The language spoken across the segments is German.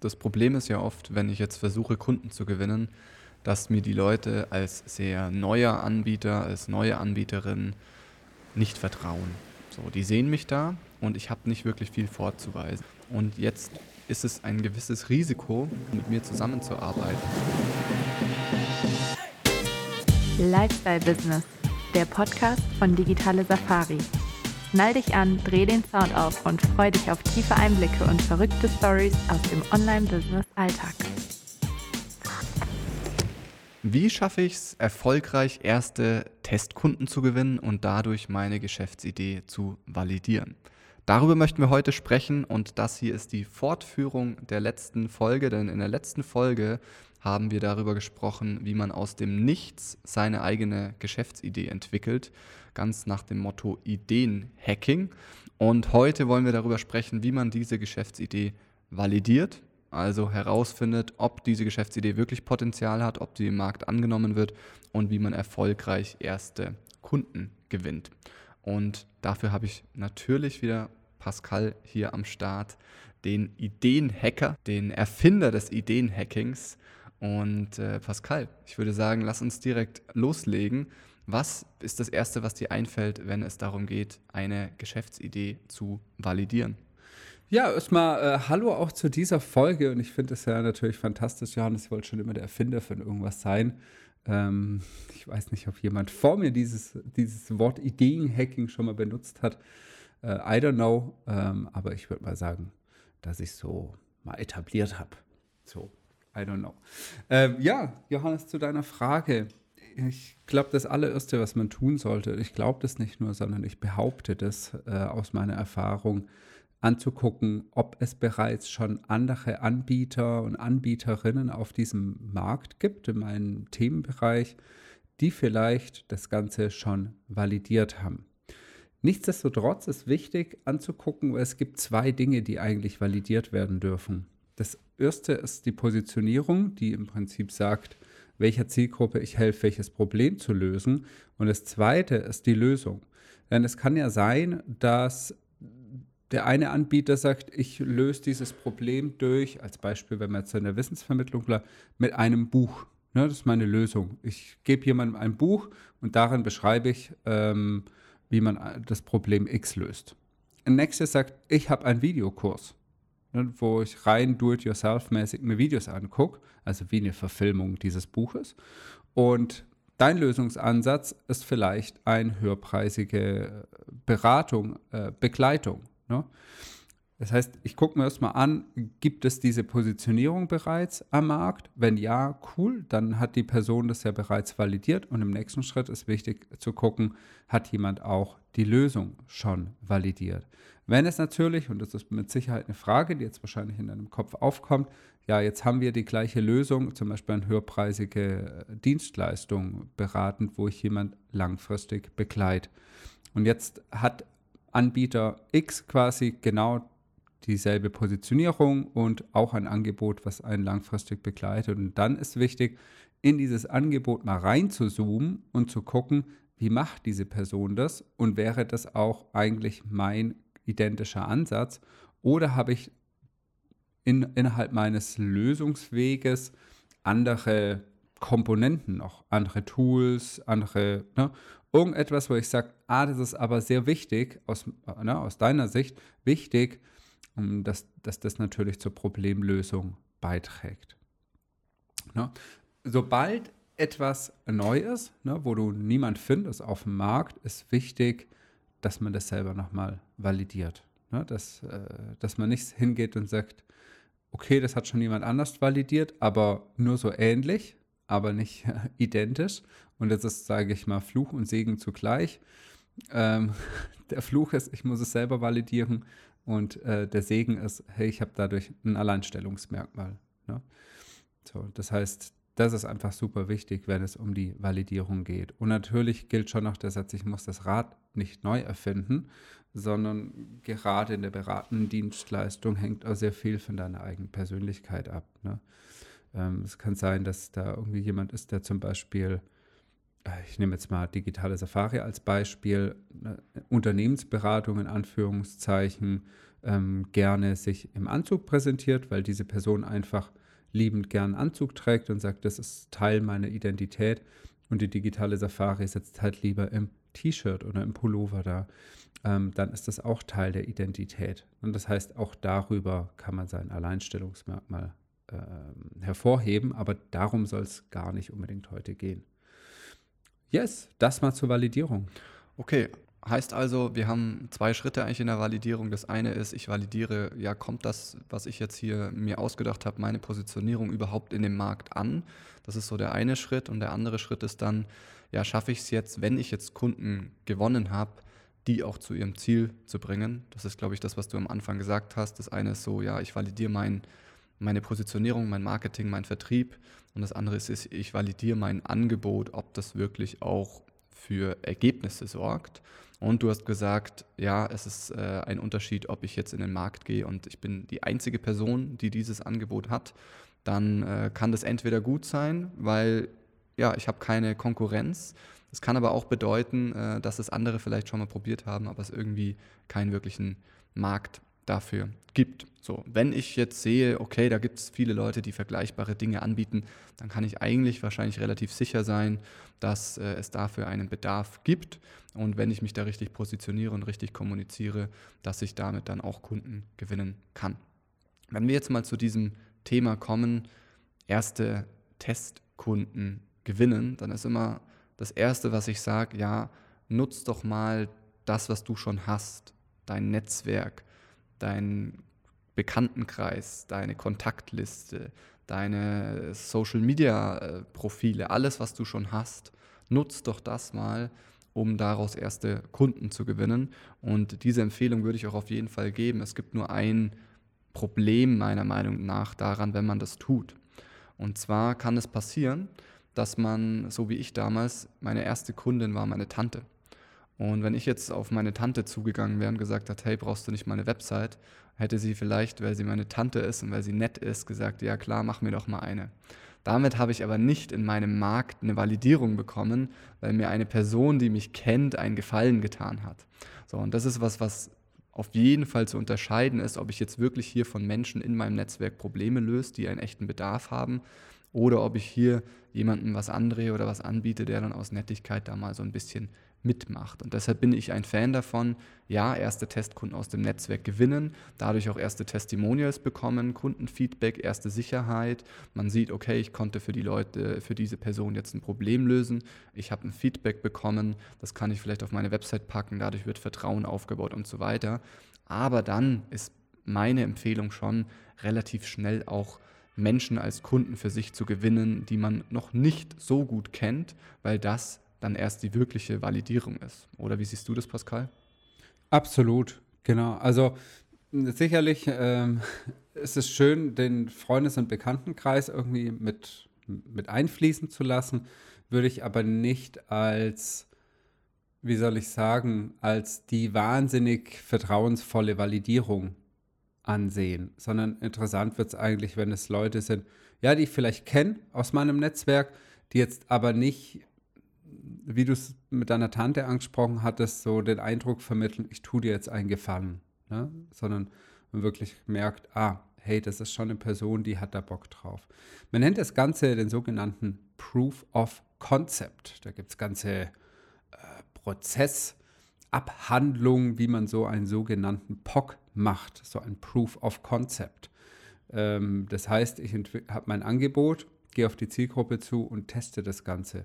Das Problem ist ja oft, wenn ich jetzt versuche, Kunden zu gewinnen, dass mir die Leute als sehr neuer Anbieter, als neue Anbieterin nicht vertrauen. So, die sehen mich da und ich habe nicht wirklich viel vorzuweisen. Und jetzt ist es ein gewisses Risiko, mit mir zusammenzuarbeiten. Lifestyle Business, der Podcast von Digitale Safari. Schnall dich an, dreh den Sound auf und freu dich auf tiefe Einblicke und verrückte Stories aus dem Online-Business-Alltag. Wie schaffe ich es, erfolgreich erste Testkunden zu gewinnen und dadurch meine Geschäftsidee zu validieren? Darüber möchten wir heute sprechen und das hier ist die Fortführung der letzten Folge, denn in der letzten Folge haben wir darüber gesprochen, wie man aus dem Nichts seine eigene Geschäftsidee entwickelt ganz nach dem Motto Ideenhacking. Und heute wollen wir darüber sprechen, wie man diese Geschäftsidee validiert, also herausfindet, ob diese Geschäftsidee wirklich Potenzial hat, ob sie im Markt angenommen wird und wie man erfolgreich erste Kunden gewinnt. Und dafür habe ich natürlich wieder Pascal hier am Start, den Ideenhacker, den Erfinder des Ideenhackings. Und äh, Pascal, ich würde sagen, lass uns direkt loslegen. Was ist das Erste, was dir einfällt, wenn es darum geht, eine Geschäftsidee zu validieren? Ja, erstmal äh, Hallo auch zu dieser Folge und ich finde es ja natürlich fantastisch, Johannes, ich wollte schon immer der Erfinder von irgendwas sein. Ähm, ich weiß nicht, ob jemand vor mir dieses, dieses Wort Ideenhacking schon mal benutzt hat. Äh, I don't know, ähm, aber ich würde mal sagen, dass ich so mal etabliert habe. So, I don't know. Ähm, ja, Johannes, zu deiner Frage ich glaube, das allererste, was man tun sollte, ich glaube das nicht nur, sondern ich behaupte das äh, aus meiner Erfahrung, anzugucken, ob es bereits schon andere Anbieter und Anbieterinnen auf diesem Markt gibt, in meinem Themenbereich, die vielleicht das Ganze schon validiert haben. Nichtsdestotrotz ist wichtig anzugucken, weil es gibt zwei Dinge, die eigentlich validiert werden dürfen. Das erste ist die Positionierung, die im Prinzip sagt, welcher Zielgruppe ich helfe, welches Problem zu lösen. Und das Zweite ist die Lösung. Denn es kann ja sein, dass der eine Anbieter sagt, ich löse dieses Problem durch, als Beispiel, wenn man jetzt in der Wissensvermittlung bleibt, mit einem Buch. Ne, das ist meine Lösung. Ich gebe jemandem ein Buch und darin beschreibe ich, ähm, wie man das Problem X löst. Ein nächstes sagt, ich habe einen Videokurs ne, wo ich rein do-it-yourself-mäßig mir Videos angucke, also wie eine Verfilmung dieses Buches. Und dein Lösungsansatz ist vielleicht eine höherpreisige Beratung, äh, Begleitung. Ne? Das heißt, ich gucke mir erstmal an, gibt es diese Positionierung bereits am Markt? Wenn ja, cool, dann hat die Person das ja bereits validiert und im nächsten Schritt ist wichtig zu gucken, hat jemand auch die Lösung schon validiert? Wenn es natürlich, und das ist mit Sicherheit eine Frage, die jetzt wahrscheinlich in deinem Kopf aufkommt, ja, jetzt haben wir die gleiche Lösung, zum Beispiel eine höherpreisige äh, Dienstleistung beratend, wo ich jemand langfristig begleite. Und jetzt hat Anbieter X quasi genau dieselbe Positionierung und auch ein Angebot, was einen langfristig begleitet. Und dann ist wichtig, in dieses Angebot mal reinzuzoomen und zu gucken, wie macht diese Person das und wäre das auch eigentlich mein identischer Ansatz oder habe ich in, innerhalb meines Lösungsweges andere Komponenten noch, andere Tools, andere, ne, irgendetwas, wo ich sage, ah, das ist aber sehr wichtig, aus, ne, aus deiner Sicht wichtig, um, dass, dass das natürlich zur Problemlösung beiträgt. Ne? Sobald etwas neu ist, ne, wo du niemand findest auf dem Markt, ist wichtig, dass man das selber nochmal validiert. Ne? Dass, äh, dass man nicht hingeht und sagt, okay, das hat schon jemand anders validiert, aber nur so ähnlich, aber nicht identisch. Und das ist, sage ich mal, Fluch und Segen zugleich. Ähm, der Fluch ist, ich muss es selber validieren und äh, der Segen ist, hey, ich habe dadurch ein Alleinstellungsmerkmal. Ne? So, das heißt, das ist einfach super wichtig, wenn es um die Validierung geht. Und natürlich gilt schon noch der Satz, ich muss das Rad nicht neu erfinden, sondern gerade in der beratenden Dienstleistung hängt auch sehr viel von deiner eigenen Persönlichkeit ab. Ne? Ähm, es kann sein, dass da irgendwie jemand ist, der zum Beispiel, äh, ich nehme jetzt mal digitale Safari als Beispiel, ne, Unternehmensberatung in Anführungszeichen, ähm, gerne sich im Anzug präsentiert, weil diese Person einfach liebend gern Anzug trägt und sagt, das ist Teil meiner Identität. Und die digitale Safari sitzt halt lieber im T-Shirt oder im Pullover da. Ähm, dann ist das auch Teil der Identität. Und das heißt, auch darüber kann man sein Alleinstellungsmerkmal äh, hervorheben, aber darum soll es gar nicht unbedingt heute gehen. Yes, das mal zur Validierung. Okay, heißt also, wir haben zwei Schritte eigentlich in der Validierung. Das eine ist, ich validiere, ja, kommt das, was ich jetzt hier mir ausgedacht habe, meine Positionierung überhaupt in dem Markt an? Das ist so der eine Schritt. Und der andere Schritt ist dann, ja, schaffe ich es jetzt, wenn ich jetzt Kunden gewonnen habe, die auch zu ihrem Ziel zu bringen. Das ist, glaube ich, das, was du am Anfang gesagt hast. Das eine ist so, ja, ich validiere mein, meine Positionierung, mein Marketing, mein Vertrieb. Und das andere ist, ich validiere mein Angebot, ob das wirklich auch für Ergebnisse sorgt. Und du hast gesagt, ja, es ist äh, ein Unterschied, ob ich jetzt in den Markt gehe und ich bin die einzige Person, die dieses Angebot hat. Dann äh, kann das entweder gut sein, weil ja, ich habe keine Konkurrenz. Es kann aber auch bedeuten, äh, dass es andere vielleicht schon mal probiert haben, aber es irgendwie keinen wirklichen Markt dafür gibt. So, wenn ich jetzt sehe, okay, da gibt es viele Leute, die vergleichbare Dinge anbieten, dann kann ich eigentlich wahrscheinlich relativ sicher sein, dass äh, es dafür einen Bedarf gibt. Und wenn ich mich da richtig positioniere und richtig kommuniziere, dass ich damit dann auch Kunden gewinnen kann. Wenn wir jetzt mal zu diesem Thema kommen, erste Testkunden gewinnen, dann ist immer das Erste, was ich sage, ja, nutz doch mal das, was du schon hast, dein Netzwerk, dein Bekanntenkreis, deine Kontaktliste, deine Social-Media-Profile, alles, was du schon hast, nutz doch das mal, um daraus erste Kunden zu gewinnen. Und diese Empfehlung würde ich auch auf jeden Fall geben. Es gibt nur ein Problem meiner Meinung nach daran, wenn man das tut. Und zwar kann es passieren, dass man, so wie ich damals, meine erste Kundin war meine Tante. Und wenn ich jetzt auf meine Tante zugegangen wäre und gesagt hätte, hey, brauchst du nicht mal eine Website, hätte sie vielleicht, weil sie meine Tante ist und weil sie nett ist, gesagt, ja klar, mach mir doch mal eine. Damit habe ich aber nicht in meinem Markt eine Validierung bekommen, weil mir eine Person, die mich kennt, einen Gefallen getan hat. So, und das ist was, was auf jeden Fall zu unterscheiden ist, ob ich jetzt wirklich hier von Menschen in meinem Netzwerk Probleme löse, die einen echten Bedarf haben, oder ob ich hier jemandem was andrehe oder was anbiete, der dann aus Nettigkeit da mal so ein bisschen mitmacht. Und deshalb bin ich ein Fan davon, ja, erste Testkunden aus dem Netzwerk gewinnen, dadurch auch erste Testimonials bekommen, Kundenfeedback, erste Sicherheit. Man sieht, okay, ich konnte für die Leute, für diese Person jetzt ein Problem lösen. Ich habe ein Feedback bekommen, das kann ich vielleicht auf meine Website packen, dadurch wird Vertrauen aufgebaut und so weiter. Aber dann ist meine Empfehlung schon relativ schnell auch Menschen als Kunden für sich zu gewinnen, die man noch nicht so gut kennt, weil das dann erst die wirkliche Validierung ist. Oder wie siehst du das, Pascal? Absolut, genau. Also sicherlich ähm, ist es schön, den Freundes- und Bekanntenkreis irgendwie mit, mit einfließen zu lassen, würde ich aber nicht als, wie soll ich sagen, als die wahnsinnig vertrauensvolle Validierung ansehen, sondern interessant wird es eigentlich, wenn es Leute sind, ja, die ich vielleicht kenne aus meinem Netzwerk, die jetzt aber nicht wie du es mit deiner Tante angesprochen hattest, so den Eindruck vermitteln, ich tue dir jetzt einen Gefallen, ne? sondern man wirklich merkt, ah, hey, das ist schon eine Person, die hat da Bock drauf. Man nennt das Ganze den sogenannten Proof of Concept. Da gibt es ganze äh, Prozessabhandlungen, wie man so einen sogenannten POC macht, so ein Proof of Concept. Ähm, das heißt, ich habe mein Angebot, gehe auf die Zielgruppe zu und teste das Ganze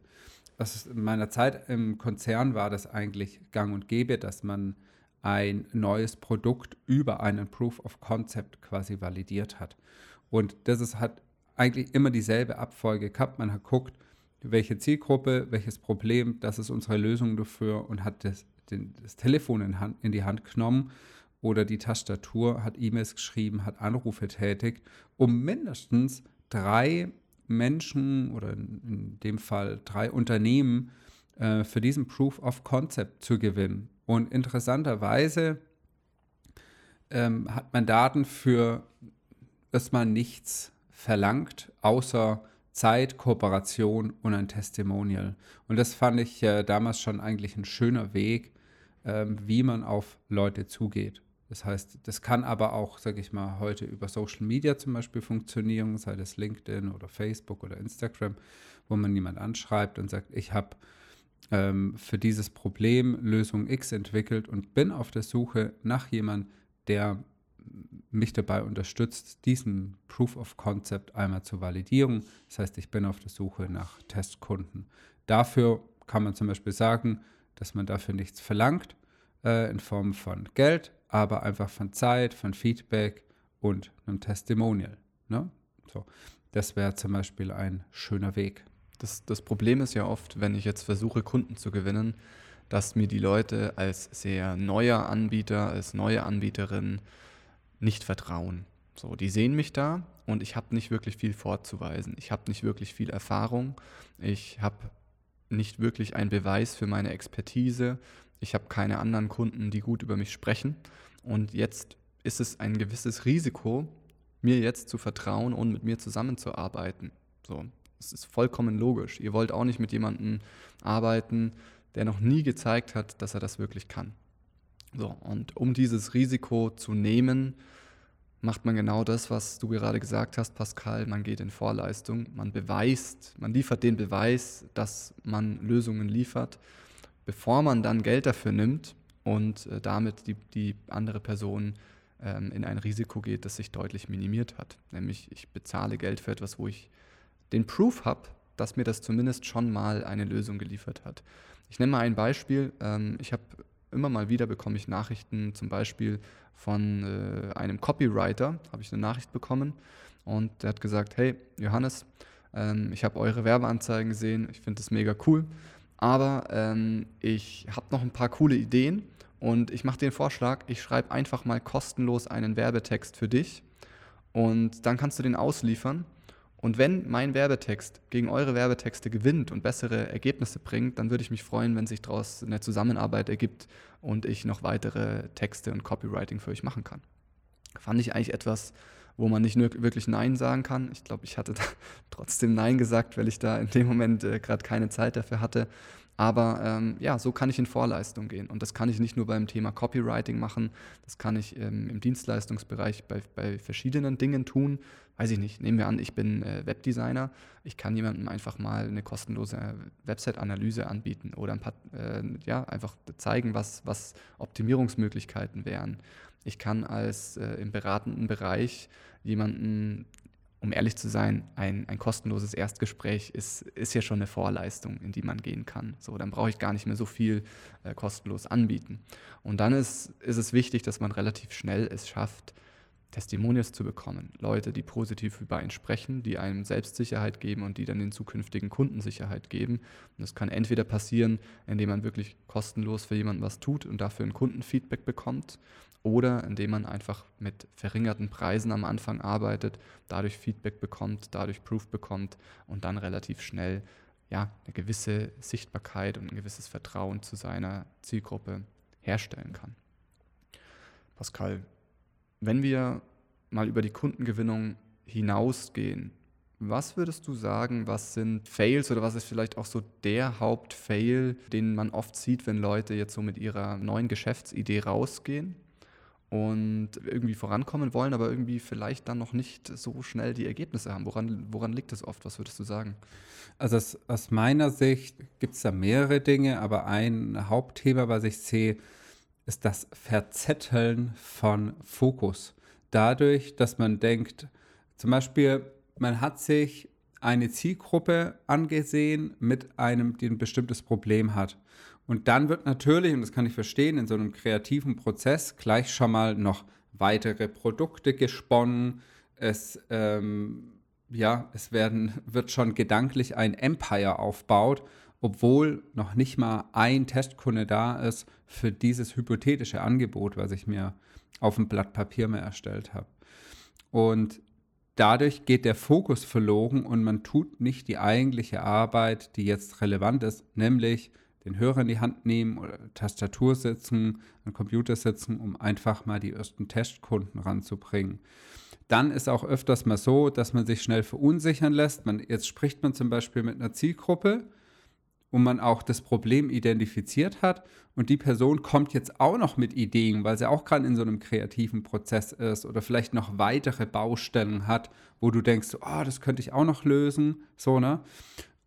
was in meiner Zeit im Konzern war das eigentlich gang und gäbe, dass man ein neues Produkt über einen Proof of Concept quasi validiert hat. Und das ist, hat eigentlich immer dieselbe Abfolge gehabt. Man hat geguckt, welche Zielgruppe, welches Problem, das ist unsere Lösung dafür und hat das, den, das Telefon in, Hand, in die Hand genommen oder die Tastatur, hat E-Mails geschrieben, hat Anrufe tätigt, um mindestens drei Menschen oder in dem Fall drei Unternehmen äh, für diesen Proof of Concept zu gewinnen. Und interessanterweise ähm, hat man Daten für erstmal nichts verlangt, außer Zeit, Kooperation und ein Testimonial. Und das fand ich äh, damals schon eigentlich ein schöner Weg, äh, wie man auf Leute zugeht. Das heißt, das kann aber auch, sage ich mal, heute über Social Media zum Beispiel funktionieren, sei das LinkedIn oder Facebook oder Instagram, wo man jemand anschreibt und sagt, ich habe ähm, für dieses Problem Lösung X entwickelt und bin auf der Suche nach jemandem, der mich dabei unterstützt, diesen Proof of Concept einmal zu validieren. Das heißt, ich bin auf der Suche nach Testkunden. Dafür kann man zum Beispiel sagen, dass man dafür nichts verlangt äh, in Form von Geld, aber einfach von Zeit, von Feedback und einem Testimonial. Ne? So, das wäre zum Beispiel ein schöner Weg. Das, das Problem ist ja oft, wenn ich jetzt versuche, Kunden zu gewinnen, dass mir die Leute als sehr neuer Anbieter, als neue Anbieterin nicht vertrauen. So, die sehen mich da und ich habe nicht wirklich viel vorzuweisen. Ich habe nicht wirklich viel Erfahrung. Ich habe nicht wirklich einen Beweis für meine Expertise. Ich habe keine anderen Kunden, die gut über mich sprechen. Und jetzt ist es ein gewisses Risiko, mir jetzt zu vertrauen und mit mir zusammenzuarbeiten. So, das ist vollkommen logisch. Ihr wollt auch nicht mit jemandem arbeiten, der noch nie gezeigt hat, dass er das wirklich kann. So, und um dieses Risiko zu nehmen, macht man genau das, was du gerade gesagt hast, Pascal. Man geht in Vorleistung, man beweist, man liefert den Beweis, dass man Lösungen liefert, bevor man dann Geld dafür nimmt und äh, damit die, die andere Person ähm, in ein Risiko geht, das sich deutlich minimiert hat. Nämlich ich bezahle Geld für etwas, wo ich den Proof habe, dass mir das zumindest schon mal eine Lösung geliefert hat. Ich nenne mal ein Beispiel. Ähm, ich habe immer mal wieder bekomme ich Nachrichten, zum Beispiel von äh, einem Copywriter, habe ich eine Nachricht bekommen und der hat gesagt, hey Johannes, ähm, ich habe eure Werbeanzeigen gesehen, ich finde das mega cool, aber ähm, ich habe noch ein paar coole Ideen und ich mache den Vorschlag, ich schreibe einfach mal kostenlos einen Werbetext für dich und dann kannst du den ausliefern und wenn mein Werbetext gegen eure Werbetexte gewinnt und bessere Ergebnisse bringt, dann würde ich mich freuen, wenn sich daraus eine Zusammenarbeit ergibt und ich noch weitere Texte und Copywriting für euch machen kann. Fand ich eigentlich etwas, wo man nicht nur wirklich Nein sagen kann. Ich glaube, ich hatte trotzdem Nein gesagt, weil ich da in dem Moment äh, gerade keine Zeit dafür hatte. Aber ähm, ja, so kann ich in Vorleistung gehen. Und das kann ich nicht nur beim Thema Copywriting machen, das kann ich ähm, im Dienstleistungsbereich bei, bei verschiedenen Dingen tun. Weiß ich nicht, nehmen wir an, ich bin äh, Webdesigner. Ich kann jemandem einfach mal eine kostenlose Website-Analyse anbieten oder ein paar, äh, ja, einfach zeigen, was, was Optimierungsmöglichkeiten wären. Ich kann als äh, im beratenden Bereich jemanden um ehrlich zu sein, ein, ein kostenloses Erstgespräch ist, ist ja schon eine Vorleistung, in die man gehen kann. So, dann brauche ich gar nicht mehr so viel äh, kostenlos anbieten. Und dann ist, ist es wichtig, dass man relativ schnell es schafft, Testimonials zu bekommen. Leute, die positiv über einen sprechen, die einem Selbstsicherheit geben und die dann den zukünftigen Kunden Sicherheit geben. Und das kann entweder passieren, indem man wirklich kostenlos für jemanden was tut und dafür ein Kundenfeedback bekommt oder indem man einfach mit verringerten Preisen am Anfang arbeitet, dadurch Feedback bekommt, dadurch Proof bekommt und dann relativ schnell ja, eine gewisse Sichtbarkeit und ein gewisses Vertrauen zu seiner Zielgruppe herstellen kann. Pascal, wenn wir mal über die Kundengewinnung hinausgehen, was würdest du sagen, was sind Fails oder was ist vielleicht auch so der Hauptfail, den man oft sieht, wenn Leute jetzt so mit ihrer neuen Geschäftsidee rausgehen? und irgendwie vorankommen wollen, aber irgendwie vielleicht dann noch nicht so schnell die Ergebnisse haben. Woran, woran liegt das oft? Was würdest du sagen? Also aus, aus meiner Sicht gibt es da mehrere Dinge, aber ein Hauptthema, was ich sehe, ist das Verzetteln von Fokus. Dadurch, dass man denkt, zum Beispiel, man hat sich eine Zielgruppe angesehen mit einem, die ein bestimmtes Problem hat. Und dann wird natürlich, und das kann ich verstehen, in so einem kreativen Prozess gleich schon mal noch weitere Produkte gesponnen. Es, ähm, ja, es werden, wird schon gedanklich ein Empire aufbaut, obwohl noch nicht mal ein Testkunde da ist für dieses hypothetische Angebot, was ich mir auf dem Blatt Papier mehr erstellt habe. Und dadurch geht der Fokus verloren und man tut nicht die eigentliche Arbeit, die jetzt relevant ist, nämlich den Hörer in die Hand nehmen oder Tastatur sitzen, am Computer sitzen, um einfach mal die ersten Testkunden ranzubringen. Dann ist auch öfters mal so, dass man sich schnell verunsichern lässt. Man, jetzt spricht man zum Beispiel mit einer Zielgruppe und man auch das Problem identifiziert hat und die Person kommt jetzt auch noch mit Ideen, weil sie auch gerade in so einem kreativen Prozess ist oder vielleicht noch weitere Baustellen hat, wo du denkst, oh, das könnte ich auch noch lösen, so, ne?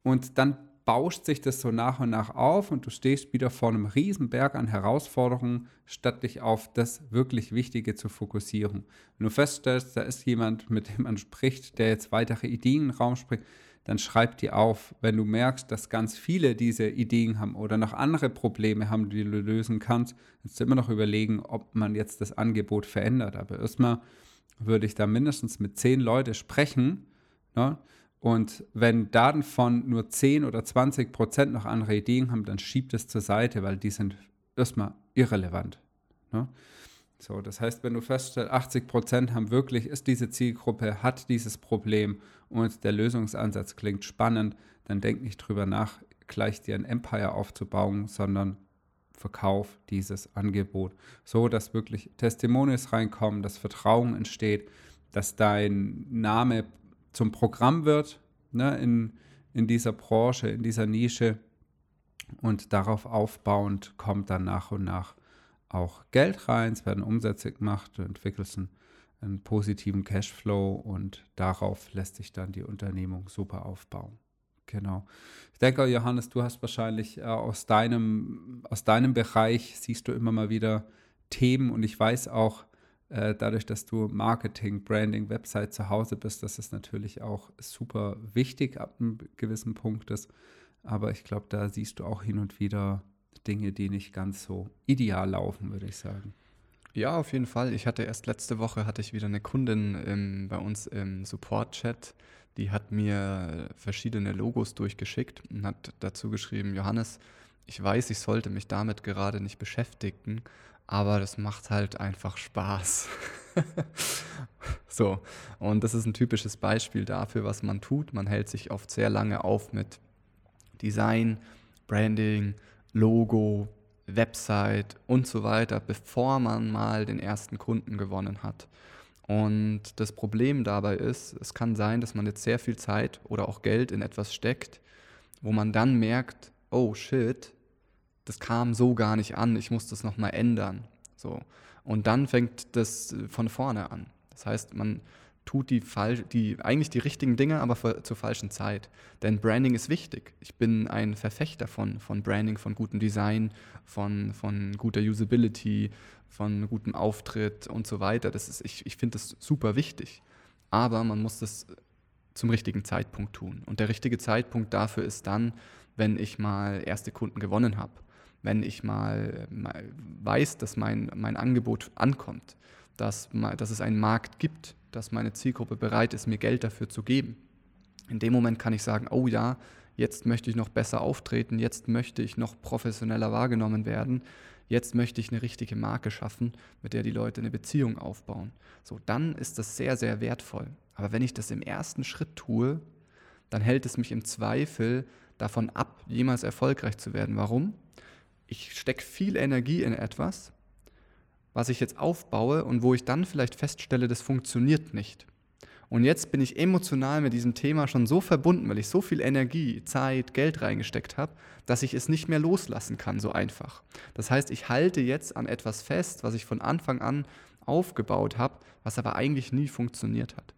Und dann bauscht sich das so nach und nach auf und du stehst wieder vor einem Berg an Herausforderungen, statt dich auf das wirklich Wichtige zu fokussieren. Wenn du feststellst, da ist jemand, mit dem man spricht, der jetzt weitere Ideen in den Raum spricht, dann schreib die auf. Wenn du merkst, dass ganz viele diese Ideen haben oder noch andere Probleme haben, die du lösen kannst, kannst du immer noch überlegen, ob man jetzt das Angebot verändert. Aber erstmal würde ich da mindestens mit zehn Leuten sprechen, ne? Und wenn davon nur 10 oder 20 Prozent noch andere Ideen haben, dann schiebt es zur Seite, weil die sind erstmal irrelevant. Ne? So, das heißt, wenn du feststellst, 80 Prozent haben wirklich, ist diese Zielgruppe, hat dieses Problem und der Lösungsansatz klingt spannend, dann denk nicht drüber nach, gleich dir ein Empire aufzubauen, sondern verkauf dieses Angebot. So, dass wirklich Testimonials reinkommen, dass Vertrauen entsteht, dass dein Name zum Programm wird ne, in, in dieser Branche, in dieser Nische. Und darauf aufbauend kommt dann nach und nach auch Geld rein, es werden Umsätze gemacht, du entwickelst einen, einen positiven Cashflow und darauf lässt sich dann die Unternehmung super aufbauen. Genau. Ich denke, Johannes, du hast wahrscheinlich äh, aus, deinem, aus deinem Bereich, siehst du immer mal wieder Themen und ich weiß auch, äh, dadurch, dass du Marketing, Branding, Website zu Hause bist, das ist natürlich auch super wichtig ab einem gewissen Punkt ist. Aber ich glaube, da siehst du auch hin und wieder Dinge, die nicht ganz so ideal laufen, würde ich sagen. Ja, auf jeden Fall. Ich hatte erst letzte Woche hatte ich wieder eine Kundin im, bei uns im Support-Chat, die hat mir verschiedene Logos durchgeschickt und hat dazu geschrieben, Johannes, ich weiß, ich sollte mich damit gerade nicht beschäftigen, aber das macht halt einfach Spaß. so, und das ist ein typisches Beispiel dafür, was man tut. Man hält sich oft sehr lange auf mit Design, Branding, Logo, Website und so weiter, bevor man mal den ersten Kunden gewonnen hat. Und das Problem dabei ist, es kann sein, dass man jetzt sehr viel Zeit oder auch Geld in etwas steckt, wo man dann merkt, oh shit, das kam so gar nicht an, ich muss das nochmal ändern. So. Und dann fängt das von vorne an. Das heißt, man tut die, die eigentlich die richtigen Dinge, aber für, zur falschen Zeit. Denn Branding ist wichtig. Ich bin ein Verfechter von, von Branding, von gutem Design, von, von guter Usability, von gutem Auftritt und so weiter. Das ist, ich ich finde das super wichtig. Aber man muss das zum richtigen Zeitpunkt tun. Und der richtige Zeitpunkt dafür ist dann, wenn ich mal erste Kunden gewonnen habe wenn ich mal, mal weiß, dass mein, mein Angebot ankommt, dass, dass es einen Markt gibt, dass meine Zielgruppe bereit ist, mir Geld dafür zu geben. In dem Moment kann ich sagen, oh ja, jetzt möchte ich noch besser auftreten, jetzt möchte ich noch professioneller wahrgenommen werden, jetzt möchte ich eine richtige Marke schaffen, mit der die Leute eine Beziehung aufbauen. So, dann ist das sehr, sehr wertvoll. Aber wenn ich das im ersten Schritt tue, dann hält es mich im Zweifel davon ab, jemals erfolgreich zu werden. Warum? ich stecke viel Energie in etwas, was ich jetzt aufbaue und wo ich dann vielleicht feststelle, das funktioniert nicht. Und jetzt bin ich emotional mit diesem Thema schon so verbunden, weil ich so viel Energie, Zeit, Geld reingesteckt habe, dass ich es nicht mehr loslassen kann, so einfach. Das heißt, ich halte jetzt an etwas fest, was ich von Anfang an aufgebaut habe, was aber eigentlich nie funktioniert hat.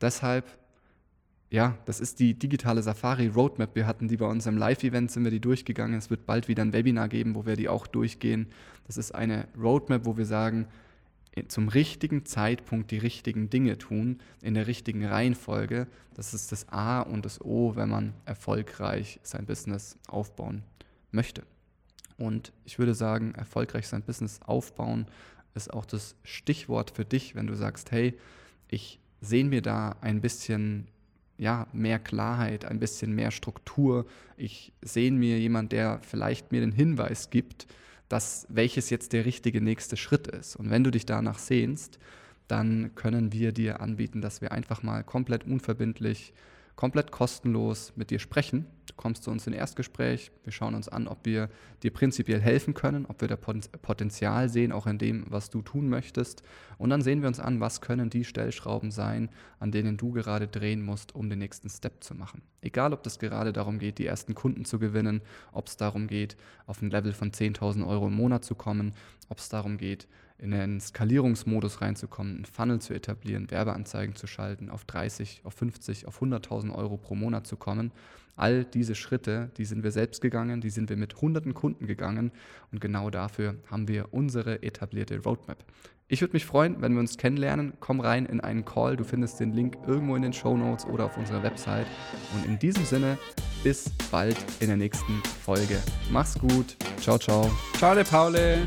Deshalb ja, das ist die digitale Safari Roadmap. Wir hatten die bei uns im Live-Event, sind wir die durchgegangen. Es wird bald wieder ein Webinar geben, wo wir die auch durchgehen. Das ist eine Roadmap, wo wir sagen, zum richtigen Zeitpunkt die richtigen Dinge tun, in der richtigen Reihenfolge. Das ist das A und das O, wenn man erfolgreich sein Business aufbauen möchte. Und ich würde sagen, erfolgreich sein Business aufbauen ist auch das Stichwort für dich, wenn du sagst, hey, ich sehe mir da ein bisschen ja, mehr Klarheit, ein bisschen mehr Struktur. Ich sehe mir jemand, der vielleicht mir den Hinweis gibt, dass welches jetzt der richtige nächste Schritt ist. Und wenn du dich danach sehnst, dann können wir dir anbieten, dass wir einfach mal komplett unverbindlich, komplett kostenlos mit dir sprechen. Du kommst zu uns in Erstgespräch. Wir schauen uns an, ob wir dir prinzipiell helfen können, ob wir da Potenzial sehen, auch in dem, was du tun möchtest. Und dann sehen wir uns an, was können die Stellschrauben sein, an denen du gerade drehen musst, um den nächsten Step zu machen. Egal, ob das gerade darum geht, die ersten Kunden zu gewinnen, ob es darum geht, auf ein Level von 10.000 Euro im Monat zu kommen, ob es darum geht, in einen Skalierungsmodus reinzukommen, einen Funnel zu etablieren, Werbeanzeigen zu schalten, auf 30, auf 50, auf 100.000 Euro pro Monat zu kommen. All diese Schritte, die sind wir selbst gegangen, die sind wir mit hunderten Kunden gegangen und genau dafür haben wir unsere etablierte Roadmap. Ich würde mich freuen, wenn wir uns kennenlernen. Komm rein in einen Call. Du findest den Link irgendwo in den Show Notes oder auf unserer Website. Und in diesem Sinne, bis bald in der nächsten Folge. Mach's gut. Ciao, ciao. Ciao, Paule.